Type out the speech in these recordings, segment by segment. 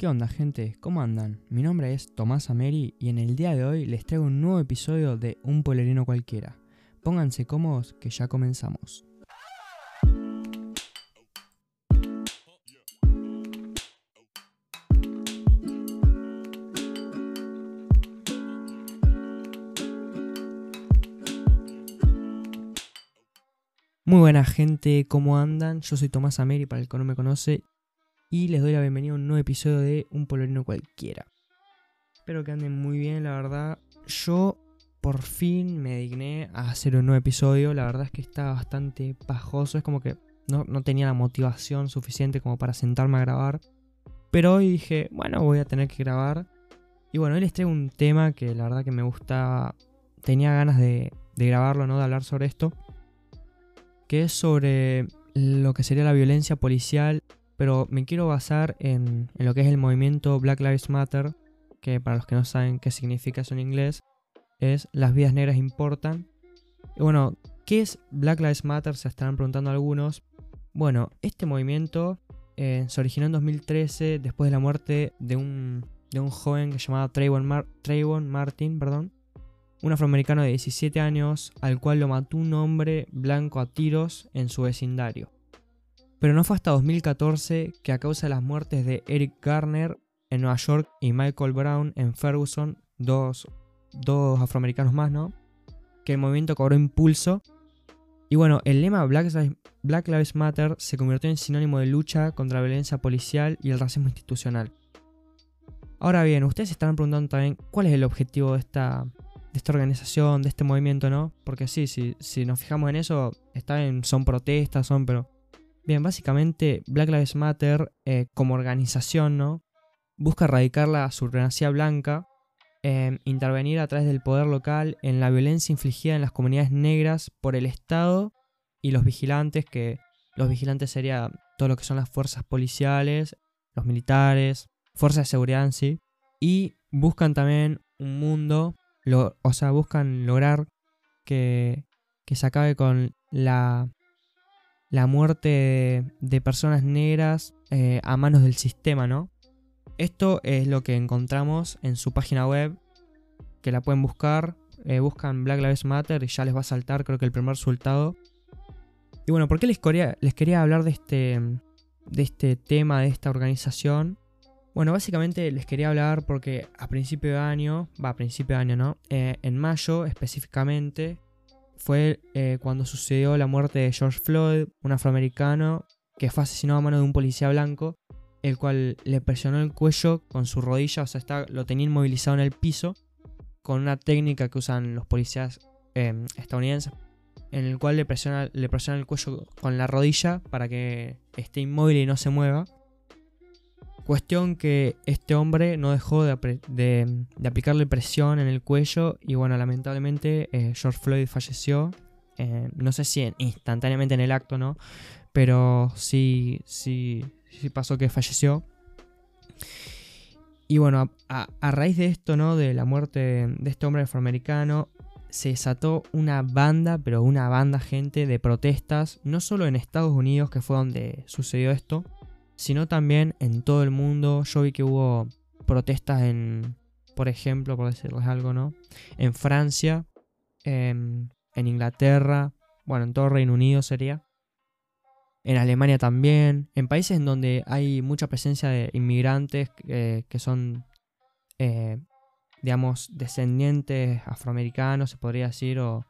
¿Qué onda gente? ¿Cómo andan? Mi nombre es Tomás Ameri y en el día de hoy les traigo un nuevo episodio de Un Polerino Cualquiera. Pónganse cómodos que ya comenzamos. Muy buena gente, ¿cómo andan? Yo soy Tomás Ameri para el que no me conoce y les doy la bienvenida a un nuevo episodio de Un Polerino Cualquiera. Espero que anden muy bien, la verdad. Yo por fin me digné a hacer un nuevo episodio. La verdad es que está bastante pajoso. Es como que no, no tenía la motivación suficiente como para sentarme a grabar. Pero hoy dije, bueno, voy a tener que grabar. Y bueno, hoy les traigo un tema que la verdad que me gustaba. Tenía ganas de grabarlo, ¿no? De hablar sobre esto. Que es sobre lo que sería la violencia policial pero me quiero basar en, lo que es el movimiento Black Lives Matter, que para los que no saben qué significa eso en inglés, es las vidas negras importan. Y bueno, ¿qué es Black Lives Matter? Se estarán preguntando algunos. Bueno, este movimiento eh, se originó en 2013 después de la muerte de un, de un joven que se llamaba Trayvon, Martin, perdón, un afroamericano de 17 años al cual lo mató un hombre blanco a tiros en su vecindario. Pero no fue hasta 2014 que a causa de las muertes de Eric Garner en Nueva York y Michael Brown en Ferguson, dos, dos afroamericanos más, ¿no? Que el movimiento cobró impulso. Y bueno, el lema Black Lives, Matter se convirtió en sinónimo de lucha contra la violencia policial y el racismo institucional. Ahora bien, ustedes se estarán preguntando también cuál es el objetivo de esta, de esta organización, de este movimiento, ¿no? Porque sí, sí, si nos fijamos en eso, está son protestas, son, pero Bien, básicamente Black Lives Matter eh, como organización, ¿no? Busca erradicar la supremacía blanca, em, intervenir a través del poder local en la violencia infligida en las comunidades negras por el Estado y los vigilantes, que los vigilantes serían todo lo que son las fuerzas policiales, los militares, fuerzas de seguridad en sí, y buscan también un mundo, o sea, buscan lograr que, que se acabe con la la muerte de personas negras eh, a manos del sistema, ¿no? Esto es lo que encontramos en su página web, que la pueden buscar, eh, buscan Black Lives Matter y ya les va a saltar creo que el primer resultado. Y bueno, ¿por qué les quería, les quería hablar de este, de este tema, de esta organización? Bueno, básicamente les quería hablar porque a principio de año, va a principio de año, ¿no? Eh, en mayo específicamente, fue eh, cuando sucedió la muerte de George Floyd, un afroamericano que fue asesinado a mano de un policía blanco, el cual le presionó el cuello con su rodilla, o sea, está, lo tenía inmovilizado en el piso, con una técnica que usan los policías em, estadounidenses, en el cual le presiona, le presiona el cuello con la rodilla para que esté inmóvil y no se mueva. Cuestión que este hombre no dejó de, aplicarle presión en el cuello y bueno, lamentablemente eh, George Floyd falleció. Eh, no sé si instantáneamente en el acto, ¿no? Pero sí, sí, sí pasó que falleció. Y bueno, a, raíz de esto, ¿no? De la muerte de este hombre afroamericano, se desató una banda, pero una banda gente de protestas, no solo en Estados Unidos, que fue donde sucedió esto, sino también en todo el mundo. Yo vi que hubo protestas en, por ejemplo, por decirles algo, ¿no? En Francia, en, Inglaterra, bueno, en todo Reino Unido sería. En Alemania también, en países en donde hay mucha presencia de inmigrantes eh, que son, eh, digamos, descendientes afroamericanos, se podría decir, o,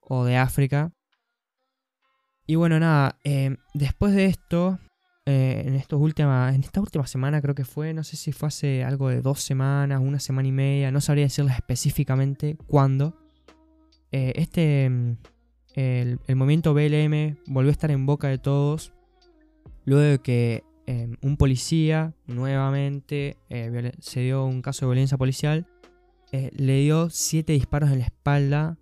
o de África. Y bueno, nada, eh, después de esto, eh, en, estos en esta última semana creo que fue, no sé si fue hace algo de dos semanas, una semana y media, no sabría decirles específicamente cuándo. Eh, este, mm, el, movimiento BLM volvió a estar en boca de todos luego de que em, un policía nuevamente eh, se dio un caso de violencia policial, le dio siete disparos en la espalda,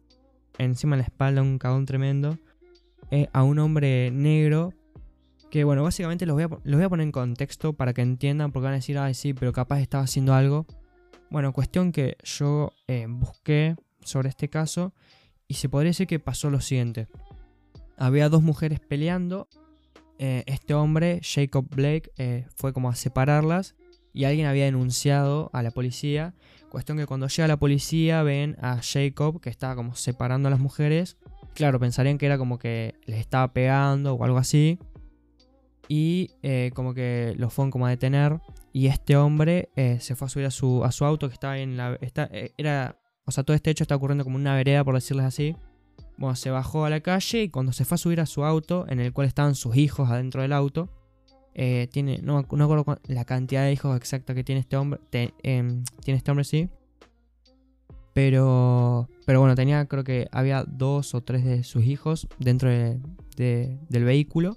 encima de la espalda, un cagón tremendo, a un hombre negro que bueno, básicamente los voy, a, los voy a poner en contexto para que entiendan, porque van a decir, ay, sí, pero capaz estaba haciendo algo. Bueno, cuestión que yo eh, busqué sobre este caso y se podría decir que pasó lo siguiente. Había dos mujeres peleando. Eh, este hombre, Jacob Blake, eh, fue como a separarlas y alguien había denunciado a la policía. Cuestión que cuando llega la policía ven a Jacob que estaba como separando a las mujeres. Claro, pensarían que era como que les estaba pegando o algo así. Y eh, como que lo fueron como a detener. Y este hombre eh, se fue a subir a su, a su auto que estaba en la... Eh, era, o sea, todo este hecho está ocurriendo como una vereda, por decirles así. Bueno, se bajó a la calle y cuando se fue a subir a su auto, en el cual estaban sus hijos adentro del auto, tiene, no, no acuerdo la cantidad de hijos exacta que tiene este hombre. Em, tiene este hombre, sí. Pero, pero bueno, tenía, creo que había dos o tres de sus hijos dentro del vehículo.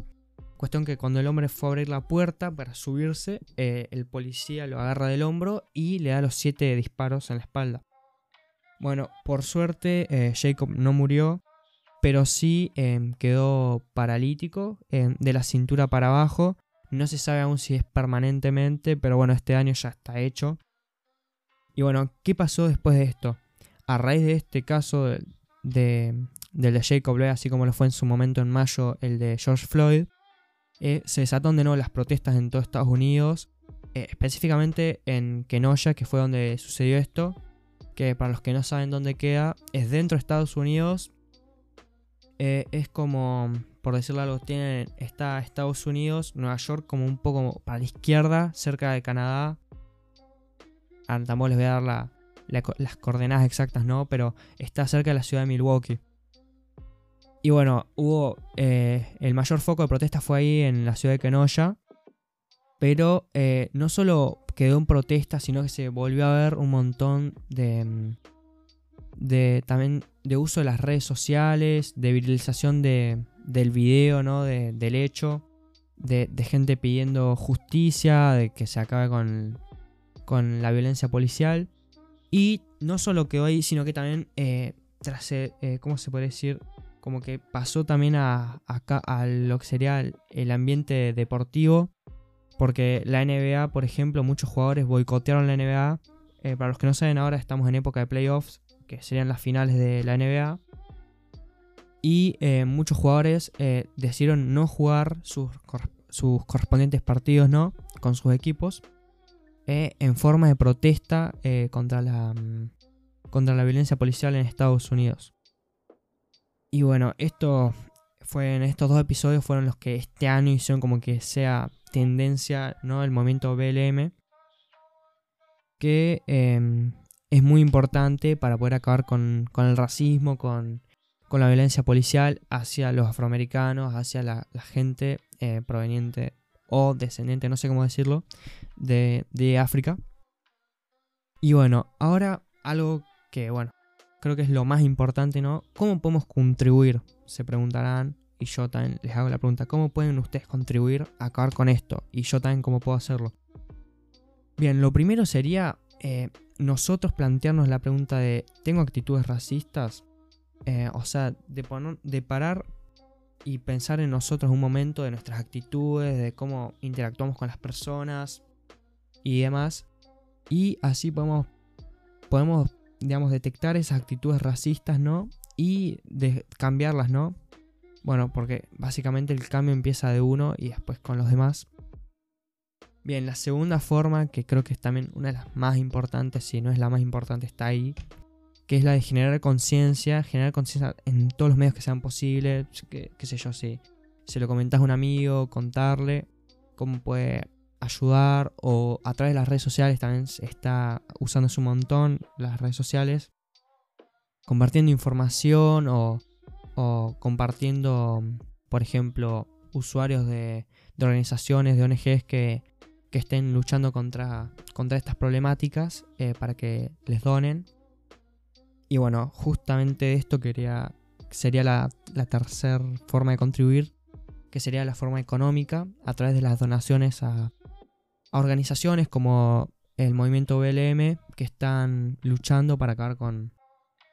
Cuestión que cuando el hombre fue a abrir la puerta para subirse, eh, el policía lo agarra del hombro y le da los siete disparos en la espalda. Bueno, por suerte eh, Jacob no murió, pero sí em, quedó paralítico em, de la cintura para abajo no se sabe aún si es permanentemente, pero bueno, este año ya está hecho. Y bueno, ¿qué pasó después de esto? A raíz de este caso de, del de Jacob así como lo fue en su momento en mayo el de George Floyd, eh, se desataron de nuevo las protestas en todo Estados Unidos, eh, específicamente en Kenosha, que fue donde sucedió esto, que para los que no saben dónde queda, es dentro de Estados Unidos. Eh, es como por decirlo algo, tiene, está Estados Unidos, Nueva York como un poco para la izquierda, cerca de Canadá. Ahora tampoco les voy a dar las coordenadas exactas, ¿no? Pero está cerca de la ciudad de Milwaukee. Y bueno, hubo. Eh, el mayor foco de protesta fue ahí en la ciudad de Kenosha. Pero eh, no solo quedó en protesta, sino que se volvió a ver un montón de. de también de uso de las redes sociales, de virilización de, del video, ¿no? del hecho, de, gente pidiendo justicia, de que se acabe con, con la violencia policial. Y no solo quedó ahí, sino que también, eh, eh, ¿cómo se puede decir? Como que pasó también a, a lo que sería el ambiente deportivo. Porque la NBA, por ejemplo, muchos jugadores boicotearon la NBA. Eh, para los que no saben, ahora estamos en época de playoffs, que serían las finales de la NBA y eh, muchos jugadores eh, decidieron no jugar sus, sus, correspondientes partidos ¿no? con sus equipos en forma de protesta contra, la, mm, contra la violencia policial en Estados Unidos. Y bueno, esto fue en estos dos episodios fueron los que este año hicieron como que sea tendencia, ¿no? El movimiento BLM. Que em, es muy importante para poder acabar con, con el racismo, con, con la violencia policial hacia los afroamericanos, hacia la, gente eh, proveniente o descendiente, no sé cómo decirlo, de, de África. Y bueno, ahora algo que, bueno, creo que es lo más importante, ¿no? ¿Cómo podemos contribuir? Se preguntarán. Y yo también les hago la pregunta, ¿cómo pueden ustedes contribuir a acabar con esto? Y yo también, ¿cómo puedo hacerlo? Bien, lo primero sería eh, nosotros plantearnos la pregunta de, ¿tengo actitudes racistas? Eh, o sea, de, de parar y pensar en nosotros un momento, de nuestras actitudes, de cómo interactuamos con las personas y demás. Y así podemos, podemos digamos, detectar esas actitudes racistas, ¿no? Y cambiarlas, ¿no? Bueno, porque básicamente el cambio empieza de uno y después con los demás. Bien, la segunda forma, que creo que es también una de las más importantes, si no es la más importante, está ahí, que es la de generar conciencia, generar conciencia en todos los medios que sean posibles, qué sé yo, si se lo comentas a un amigo, contarle cómo puede ayudar o a través de las redes sociales también está usándose un montón las redes sociales, compartiendo información o, compartiendo, por ejemplo, usuarios de, organizaciones, de ONGs que, estén luchando contra, contra estas problemáticas eh, para que les donen. Y bueno, justamente de esto quería, sería la, tercera forma de contribuir, que sería la forma económica, a través de las donaciones a, organizaciones como el movimiento BLM, que están luchando para acabar con,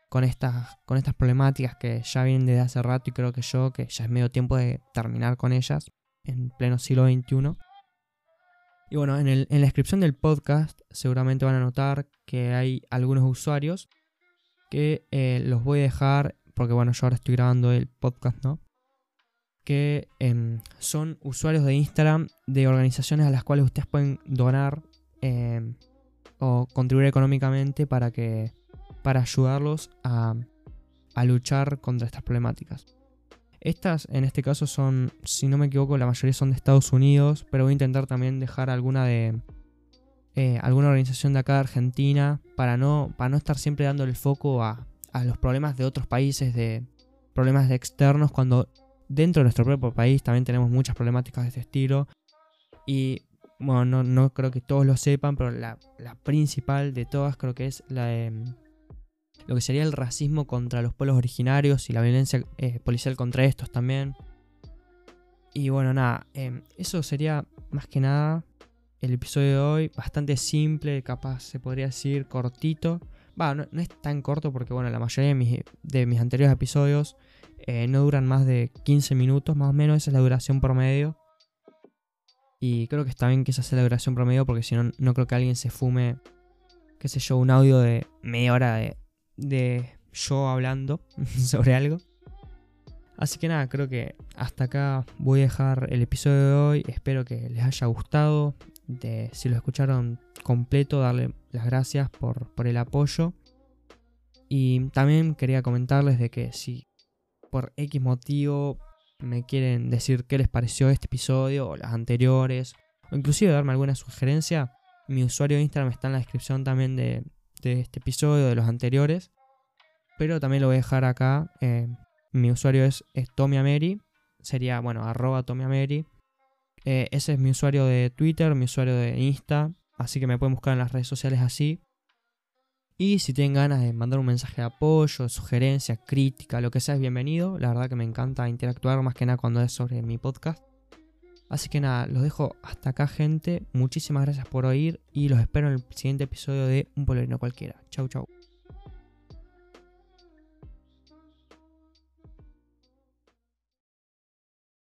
con, estas, con estas problemáticas que ya vienen desde hace rato y creo que yo, que ya es medio tiempo de terminar con ellas en pleno siglo XXI. Y bueno, en, en la descripción del podcast seguramente van a notar que hay algunos usuarios que eh, los voy a dejar, porque bueno, yo ahora estoy grabando el podcast, ¿no? Que em, son usuarios de Instagram de organizaciones a las cuales ustedes pueden donar eh, o contribuir económicamente para que para ayudarlos a, a luchar contra estas problemáticas. Estas en este caso son, si no me equivoco, la mayoría son de Estados Unidos, pero voy a intentar también dejar alguna de eh, alguna organización de acá de Argentina para no, para no estar siempre dando el foco a, a los problemas de otros países, de problemas externos, cuando dentro de nuestro propio país también tenemos muchas problemáticas de este estilo. Y bueno, no, no creo que todos lo sepan, pero la, principal de todas creo que es la de lo que sería el racismo contra los pueblos originarios y la violencia eh, policial contra estos también. Y bueno, nada, em, eso sería más que nada el episodio de hoy, bastante simple, capaz se podría decir cortito. Va, no, es tan corto porque bueno, la mayoría de mis, de mis anteriores episodios eh, no duran más de 15 minutos, más o menos, esa es la duración promedio. Y creo que está bien que esa sea la duración promedio porque si no, no creo que alguien se fume, qué sé yo, un audio de media hora de de yo hablando sobre algo. Así que nada, creo que hasta acá voy a dejar el episodio de hoy. Espero que les haya gustado. De, si lo escucharon completo, darle las gracias por, por el apoyo. Y también quería comentarles de que si por X motivo me quieren decir qué les pareció este episodio o los anteriores, o inclusive darme alguna sugerencia, mi usuario de Instagram está en la descripción también de, de este episodio, de los anteriores. Pero también lo voy a dejar acá. Eh, mi usuario es, es Tomiameri. Sería, bueno, arroba Tomiameri. Eh, ese es mi usuario de Twitter, mi usuario de Insta. Así que me pueden buscar en las redes sociales así. Y si tienen ganas de mandar un mensaje de apoyo, sugerencia, crítica, lo que sea, es bienvenido. La verdad que me encanta interactuar más que nada cuando es sobre mi podcast. Así que nada, los dejo hasta acá gente. Muchísimas gracias por oír y los espero en el siguiente episodio de Un Polerino Cualquiera. Chau chau.